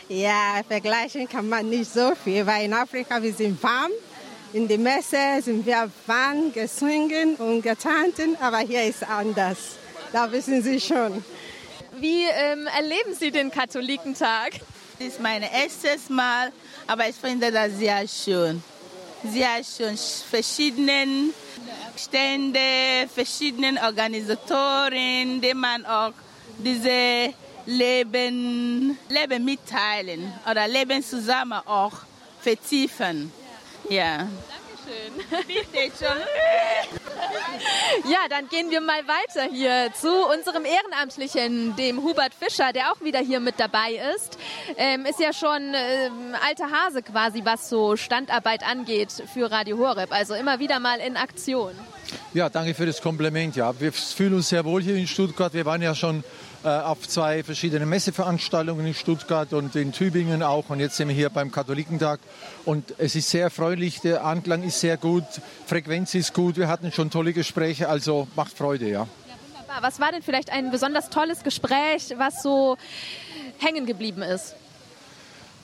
Ja, vergleichen kann man nicht so viel, weil in Afrika wir sind warm. In der Messe sind wir warm gesungen und getanzt, aber hier ist anders. Da wissen Sie schon. Wie ähm, erleben Sie den Katholikentag? Das ist mein erstes Mal, aber ich finde das sehr schön. Sehr schön. Verschiedenen Stände, verschiedenen Organisatoren, die man auch diese Leben, Leben mitteilen oder Leben zusammen auch vertiefen. Ja. Dankeschön. Bitte schon. Ja, dann gehen wir mal weiter hier zu unserem Ehrenamtlichen, dem Hubert Fischer, der auch wieder hier mit dabei ist. Ähm, ist ja schon ähm, alter Hase quasi, was so Standarbeit angeht für Radio Horeb. Also immer wieder mal in Aktion. Ja, danke für das Kompliment. Ja, wir fühlen uns sehr wohl hier in Stuttgart. Wir waren ja schon auf zwei verschiedene Messeveranstaltungen in Stuttgart und in Tübingen auch. Und jetzt sind wir hier beim Katholikentag. Und es ist sehr erfreulich, der Anklang ist sehr gut, Frequenz ist gut. Wir hatten schon tolle Gespräche, also macht Freude, ja. ja was war denn vielleicht ein besonders tolles Gespräch, was so hängen geblieben ist?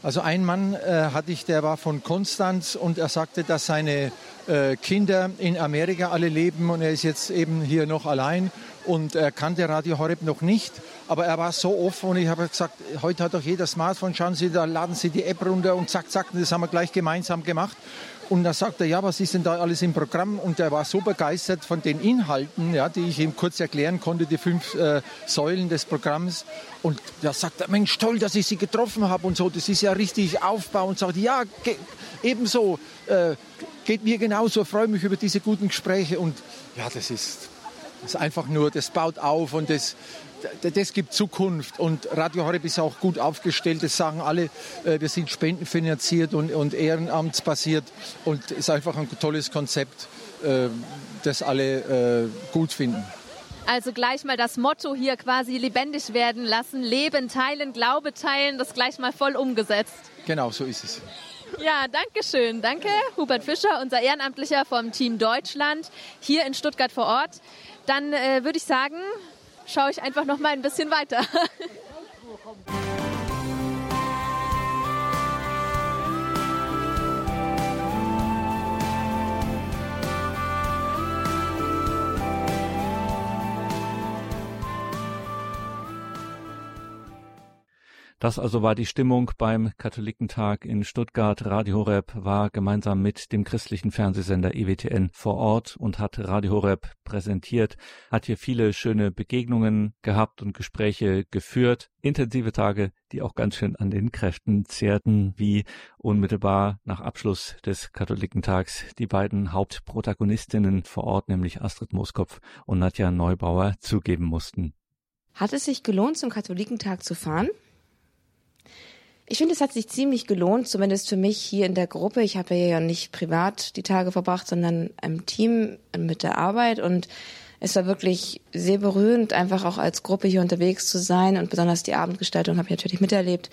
Also ein Mann äh, hatte ich, der war von Konstanz und er sagte, dass seine äh, Kinder in Amerika alle leben und er ist jetzt eben hier noch allein und er kannte Radio Horeb noch nicht, aber er war so offen und ich habe gesagt, heute hat doch jeder Smartphone, schauen Sie, da laden Sie die App runter und zack, zack, und das haben wir gleich gemeinsam gemacht. Und da sagte er, ja, was ist denn da alles im Programm? Und er war so begeistert von den Inhalten, ja, die ich ihm kurz erklären konnte, die fünf äh, Säulen des Programms. Und da sagt er, Mensch, toll, dass ich Sie getroffen habe und so, das ist ja richtig Aufbau. Und sagt, ja, ebenso, äh, geht mir genauso, freue mich über diese guten Gespräche. Und ja, das ist, das ist einfach nur, das baut auf und das, das gibt Zukunft und Radio Horeb ist auch gut aufgestellt. Das sagen alle, äh, wir sind spendenfinanziert und, und ehrenamtsbasiert und ist einfach ein tolles Konzept, äh, das alle äh, gut finden. Also gleich mal das Motto hier quasi lebendig werden lassen, Leben teilen, Glaube teilen, das gleich mal voll umgesetzt. Genau, so ist es. Ja, danke schön. Danke, Hubert Fischer, unser Ehrenamtlicher vom Team Deutschland hier in Stuttgart vor Ort. Dann äh, würde ich sagen, schaue ich einfach noch mal ein bisschen weiter. <laughs> Das also war die Stimmung beim Katholikentag in Stuttgart. Radio Horeb war gemeinsam mit dem christlichen Fernsehsender EWTN vor Ort und hat Radio Horeb präsentiert, hat hier viele schöne Begegnungen gehabt und Gespräche geführt. Intensive Tage, die auch ganz schön an den Kräften zehrten, wie unmittelbar nach Abschluss des Katholikentags die beiden Hauptprotagonistinnen vor Ort, nämlich Astrid Moskopf und Nadja Neubauer, zugeben mussten. Hat es sich gelohnt, zum Katholikentag zu fahren? Ich finde, es hat sich ziemlich gelohnt, zumindest für mich hier in der Gruppe. Ich habe ja nicht privat die Tage verbracht, sondern im Team mit der Arbeit und es war wirklich sehr berührend, einfach auch als Gruppe hier unterwegs zu sein und besonders die Abendgestaltung habe ich natürlich miterlebt.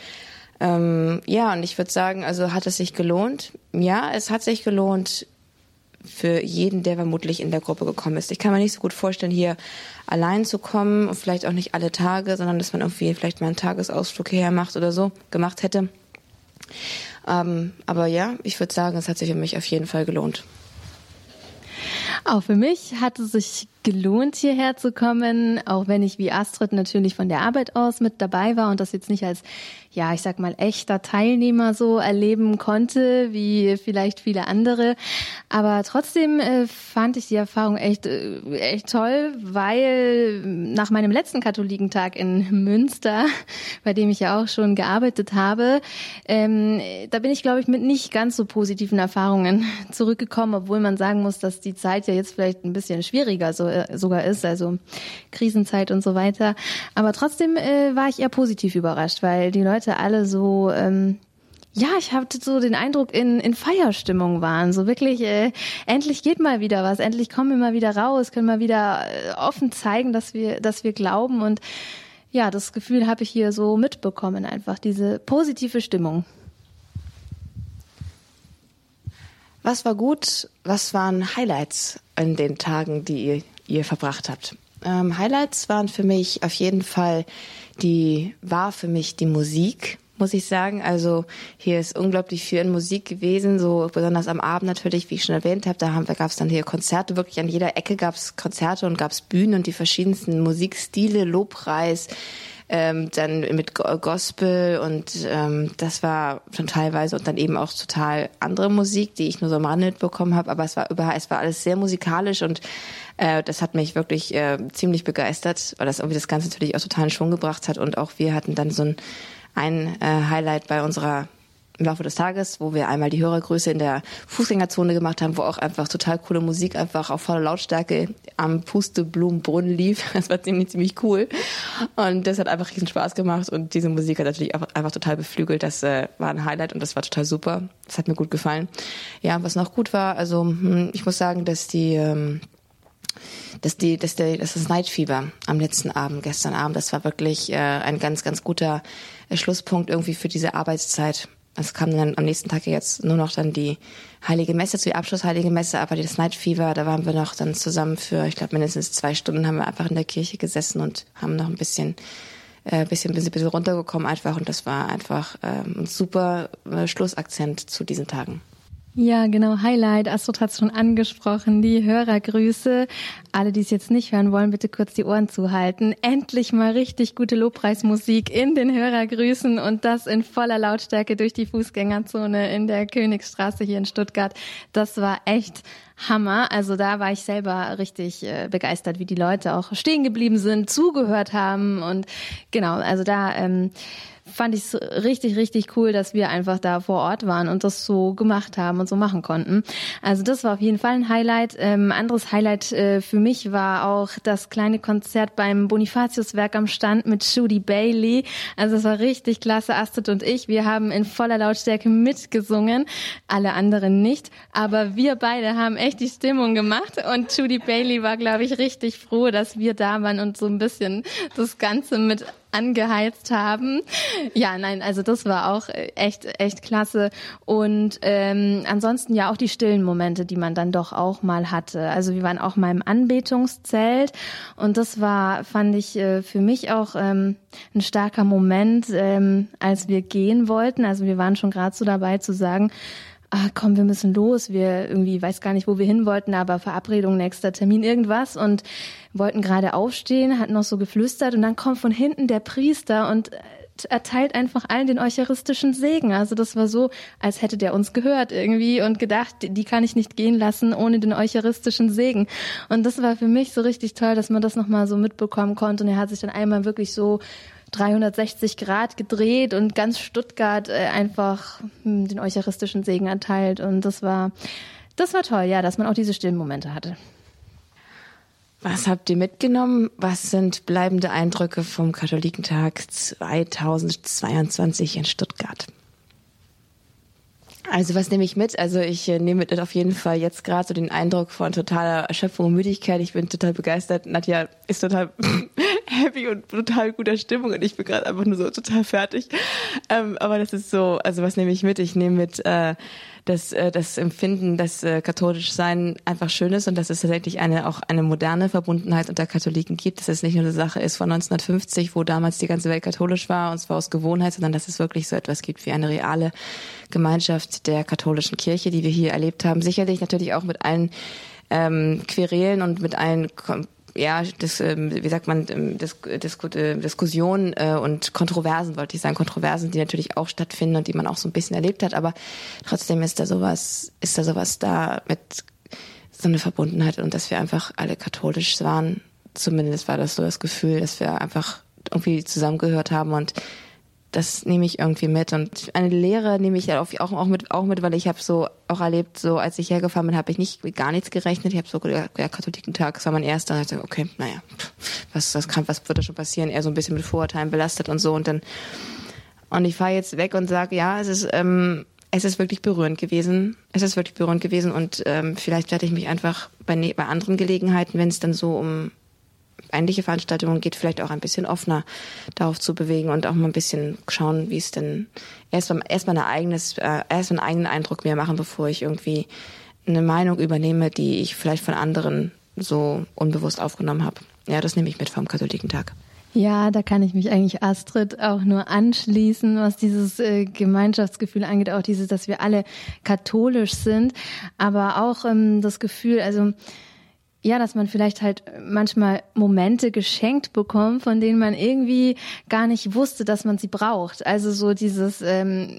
Ähm, ja, und ich würde sagen, also hat es sich gelohnt? Ja, es hat sich gelohnt für jeden, der vermutlich in der Gruppe gekommen ist. Ich kann mir nicht so gut vorstellen, hier allein zu kommen und vielleicht auch nicht alle Tage, sondern dass man irgendwie vielleicht mal einen Tagesausflug hierher macht oder so, gemacht hätte. Ähm, aber ja, ich würde sagen, es hat sich für mich auf jeden Fall gelohnt. Auch für mich hat es sich gelohnt, hierher zu kommen, auch wenn ich wie Astrid natürlich von der Arbeit aus mit dabei war und das jetzt nicht als, ja, ich sag mal, echter Teilnehmer so erleben konnte, wie vielleicht viele andere. Aber trotzdem äh, fand ich die Erfahrung echt, äh, echt toll, weil nach meinem letzten Katholikentag in Münster, <laughs> bei dem ich ja auch schon gearbeitet habe, ähm, da bin ich, glaube ich, mit nicht ganz so positiven Erfahrungen <laughs> zurückgekommen, obwohl man sagen muss, dass die Zeit ja jetzt vielleicht ein bisschen schwieriger so äh, sogar ist, also Krisenzeit und so weiter. Aber trotzdem äh, war ich eher positiv überrascht, weil die Leute alle so ähm, ja, ich hatte so den Eindruck, in, in Feierstimmung waren. So wirklich, äh, endlich geht mal wieder was, endlich kommen wir mal wieder raus, können mal wieder äh, offen zeigen, dass wir, dass wir glauben. Und ja, das Gefühl habe ich hier so mitbekommen, einfach diese positive Stimmung. Was war gut? Was waren Highlights in den Tagen, die ihr ihr verbracht habt. Ähm, Highlights waren für mich auf jeden Fall die, war für mich die Musik, muss ich sagen. Also hier ist unglaublich viel in Musik gewesen, so besonders am Abend natürlich, wie ich schon erwähnt habe. Da, haben, gab es dann hier Konzerte, wirklich an jeder Ecke gab es Konzerte und gab es Bühnen und die verschiedensten Musikstile, Lobpreis, ähm, dann mit Gospel und ähm, das war schon teilweise und dann eben auch total andere Musik, die ich nur so am Rande mitbekommen habe, aber es war überall, es war alles sehr musikalisch und äh, das hat mich wirklich äh, ziemlich begeistert, weil das irgendwie das Ganze natürlich auch total in Schwung gebracht hat und auch wir hatten dann so ein, ein äh, Highlight bei unserer im Laufe des Tages, wo wir einmal die Hörergröße in der Fußgängerzone gemacht haben, wo auch einfach total coole Musik einfach auf voller Lautstärke am Pusteblumenbrunnen lief. <laughs> Das war ziemlich, ziemlich cool. Und das hat einfach riesen Spaß gemacht und diese Musik hat natürlich einfach, einfach total beflügelt. Das äh, war ein Highlight und das war total super. Das hat mir gut gefallen. Ja, was noch gut war, also hm, ich muss sagen, dass die ähm, dass die, dass der, dass das Night Fever am letzten Abend, gestern Abend, das war wirklich äh, ein ganz, ganz guter äh, Schlusspunkt irgendwie für diese Arbeitszeit. Es kam dann am nächsten Tag jetzt nur noch dann die Heilige Messe, zu die Abschlussheilige Messe, aber das Night Fever, da waren wir noch dann zusammen für, ich glaube, mindestens zwei Stunden haben wir einfach in der Kirche gesessen und haben noch ein bisschen äh, bisschen, bisschen, bisschen runtergekommen einfach und das war einfach ähm, ein super äh, Schlussakzent zu diesen Tagen. Ja, genau, Highlight. Astrid hat es schon angesprochen, die Hörergrüße. Alle, die es jetzt nicht hören wollen, bitte kurz die Ohren zuhalten. Endlich mal richtig gute Lobpreismusik in den Hörergrüßen und das in voller Lautstärke durch die Fußgängerzone in der Königsstraße hier in Stuttgart. Das war echt Hammer. Also da war ich selber richtig äh, begeistert, wie die Leute auch stehen geblieben sind, zugehört haben und genau, also da ähm, fand ich es richtig, richtig cool, dass wir einfach da vor Ort waren und das so gemacht haben und so machen konnten. Also das war auf jeden Fall ein Highlight. Ähm, anderes Highlight äh, für mich war auch das kleine Konzert beim Bonifatiuswerk am Stand mit Judy Bailey. Also es war richtig klasse, Astrid und ich. Wir haben in voller Lautstärke mitgesungen, alle anderen nicht. Aber wir beide haben echt die Stimmung gemacht und Judy Bailey war, glaube ich, richtig froh, dass wir da waren und so ein bisschen das Ganze mit angeheizt haben. Ja, nein, also das war auch echt, echt klasse. Und ähm, ansonsten ja auch die stillen Momente, die man dann doch auch mal hatte. Also wir waren auch mal im Anbetungszelt und das war, fand ich äh, für mich auch ähm, ein starker Moment, ähm, als wir gehen wollten. Also wir waren schon gerade so dabei zu sagen, ah, komm, wir müssen los. Wir irgendwie weiß gar nicht, wo wir hin wollten, aber Verabredung, nächster Termin, irgendwas und wollten gerade aufstehen, hatten noch so geflüstert und dann kommt von hinten der Priester und äh, erteilt einfach allen den eucharistischen Segen. Also das war so, als hätte der uns gehört irgendwie und gedacht, die kann ich nicht gehen lassen ohne den eucharistischen Segen. Und das war für mich so richtig toll, dass man das nochmal so mitbekommen konnte. Und er hat sich dann einmal wirklich so 360 Grad gedreht und ganz Stuttgart äh, einfach hm, den eucharistischen Segen erteilt. Und das war, das war toll, ja, dass man auch diese stillen Momente hatte. Was habt ihr mitgenommen? Was sind bleibende Eindrücke vom Katholikentag 2022 in Stuttgart? Also was nehme ich mit? Also ich äh, nehme mit auf jeden Fall jetzt gerade so den Eindruck von totaler Erschöpfung und Müdigkeit. Ich bin total begeistert. Nadja ist total <laughs> happy und total guter Stimmung und ich bin gerade einfach nur so total fertig. Ähm, aber das ist so, also was nehme ich mit? Ich nehme mit äh, das, äh, das Empfinden, dass äh, katholisch sein einfach schön ist und dass es tatsächlich eine auch eine moderne Verbundenheit unter Katholiken gibt, dass es nicht nur eine Sache ist von 1950, wo damals die ganze Welt katholisch war und zwar aus Gewohnheit, sondern dass es wirklich so etwas gibt wie eine reale Gemeinschaft der katholischen Kirche, die wir hier erlebt haben. Sicherlich natürlich auch mit allen ähm, Querelen und mit allen ja, das, ähm, wie sagt man, ähm, Dis Dis äh, Diskussionen äh, und Kontroversen, wollte ich sagen, Kontroversen, die natürlich auch stattfinden und die man auch so ein bisschen erlebt hat, aber trotzdem ist da sowas, ist da sowas da mit so eine Verbundenheit und dass wir einfach alle katholisch waren. Zumindest war das so das Gefühl, dass wir einfach irgendwie zusammengehört haben und das nehme ich irgendwie mit und eine Lehre nehme ich auch, auch mit auch mit, weil ich habe so auch erlebt, so als ich hergefahren bin, habe ich nicht gar nichts gerechnet. Ich habe so ja, Katholikentag, das war mein erster. Und dachte, okay, naja, was das kann, was wird da schon passieren? Eher so ein bisschen mit Vorurteilen belastet und so und dann und ich fahre jetzt weg und sage, ja, es ist ähm, es ist wirklich berührend gewesen. Es ist wirklich berührend gewesen und ähm, vielleicht werde ich mich einfach bei, ne, bei anderen Gelegenheiten, wenn es dann so um ähnliche Veranstaltungen geht, vielleicht auch ein bisschen offener darauf zu bewegen und auch mal ein bisschen schauen, wie es denn erstmal erstmal ein eigenes, äh, erstmal einen eigenen Eindruck mehr machen, bevor ich irgendwie eine Meinung übernehme, die ich vielleicht von anderen so unbewusst aufgenommen habe. Ja, das nehme ich mit vom Katholikentag. Ja, da kann ich mich eigentlich Astrid auch nur anschließen, was dieses äh, Gemeinschaftsgefühl angeht, auch dieses, dass wir alle katholisch sind, aber auch ähm, das Gefühl, also ja, dass man vielleicht halt manchmal Momente geschenkt bekommt, von denen man irgendwie gar nicht wusste, dass man sie braucht. Also so dieses, ähm,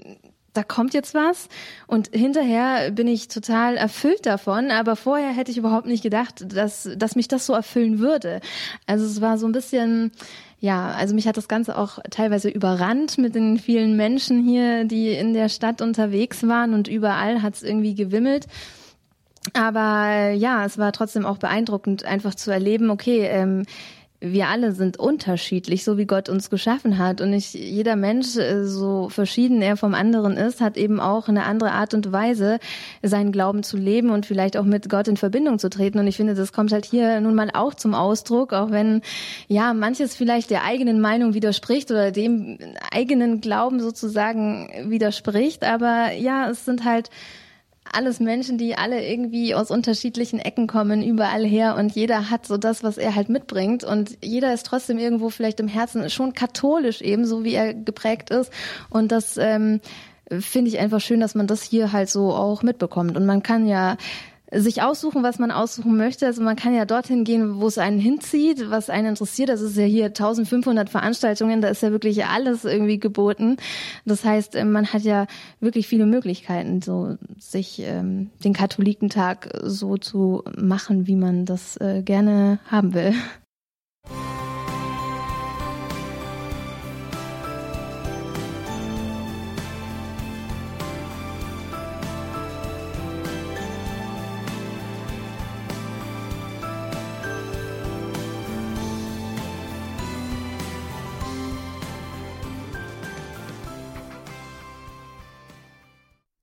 da kommt jetzt was und hinterher bin ich total erfüllt davon, aber vorher hätte ich überhaupt nicht gedacht, dass, dass mich das so erfüllen würde. Also es war so ein bisschen, ja, also mich hat das Ganze auch teilweise überrannt mit den vielen Menschen hier, die in der Stadt unterwegs waren und überall hat es irgendwie gewimmelt. Aber ja, es war trotzdem auch beeindruckend, einfach zu erleben, okay, ähm, wir alle sind unterschiedlich, so wie Gott uns geschaffen hat. Und nicht jeder Mensch, äh, so verschieden er vom anderen ist, hat eben auch eine andere Art und Weise, seinen Glauben zu leben und vielleicht auch mit Gott in Verbindung zu treten. Und ich finde, das kommt halt hier nun mal auch zum Ausdruck, auch wenn, ja, manches vielleicht der eigenen Meinung widerspricht oder dem eigenen Glauben sozusagen widerspricht. Aber ja, es sind halt alles Menschen, die alle irgendwie aus unterschiedlichen Ecken kommen, überall her und jeder hat so das, was er halt mitbringt und jeder ist trotzdem irgendwo vielleicht im Herzen schon katholisch eben, so wie er geprägt ist und das ähm, finde ich einfach schön, dass man das hier halt so auch mitbekommt und man kann ja sich aussuchen, was man aussuchen möchte. Also man kann ja dorthin gehen, wo es einen hinzieht, was einen interessiert. Das ist ja hier 1500 Veranstaltungen, da ist ja wirklich alles irgendwie geboten. Das heißt, äh, man hat ja wirklich viele Möglichkeiten, so sich ähm, den Katholikentag so zu machen, wie man das äh, gerne haben will.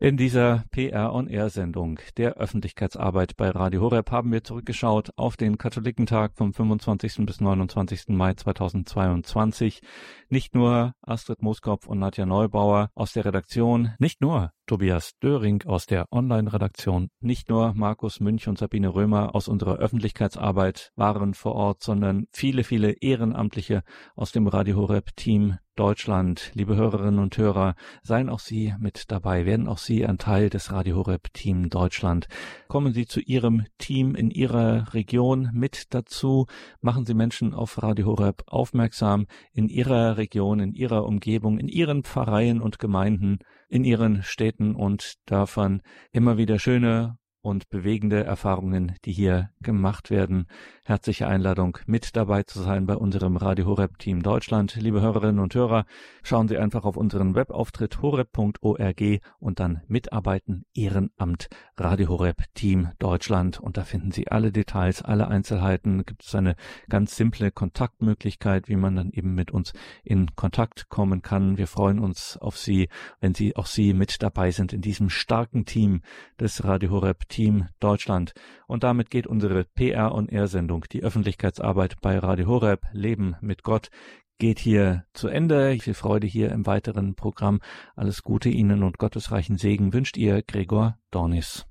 In dieser PR-on-Air-Sendung der Öffentlichkeitsarbeit bei Radio Horeb haben wir zurückgeschaut auf den Katholikentag vom 25. bis 29. Mai 2022. Nicht nur Astrid Moskopf und Nadja Neubauer aus der Redaktion, nicht nur Tobias Döring aus der Online-Redaktion, nicht nur Markus Münch und Sabine Römer aus unserer Öffentlichkeitsarbeit waren vor Ort, sondern viele, viele Ehrenamtliche aus dem Radio Horeb-Team Deutschland, liebe Hörerinnen und Hörer, seien auch Sie mit dabei, werden auch Sie ein Teil des Radio Horeb Team Deutschland. Kommen Sie zu Ihrem Team in Ihrer Region mit dazu, machen Sie Menschen auf Radio Horeb aufmerksam in Ihrer Region, in Ihrer Umgebung, in Ihren Pfarreien und Gemeinden, in Ihren Städten und Dörfern immer wieder schöne und bewegende Erfahrungen, die hier gemacht werden. Herzliche Einladung, mit dabei zu sein bei unserem Radio Horeb Team Deutschland. Liebe Hörerinnen und Hörer, schauen Sie einfach auf unseren Webauftritt horeb.org und dann mitarbeiten Ehrenamt Radio Horeb Team Deutschland und da finden Sie alle Details, alle Einzelheiten. Gibt es eine ganz simple Kontaktmöglichkeit, wie man dann eben mit uns in Kontakt kommen kann. Wir freuen uns auf Sie, wenn Sie auch Sie mit dabei sind in diesem starken Team des Radio Horeb Deutschland. Und damit geht unsere PR- und R-Sendung, die Öffentlichkeitsarbeit bei Radio Horeb, Leben mit Gott, geht hier zu Ende. Viel Freude hier im weiteren Programm. Alles Gute Ihnen und gottesreichen Segen wünscht Ihr Gregor Dornis.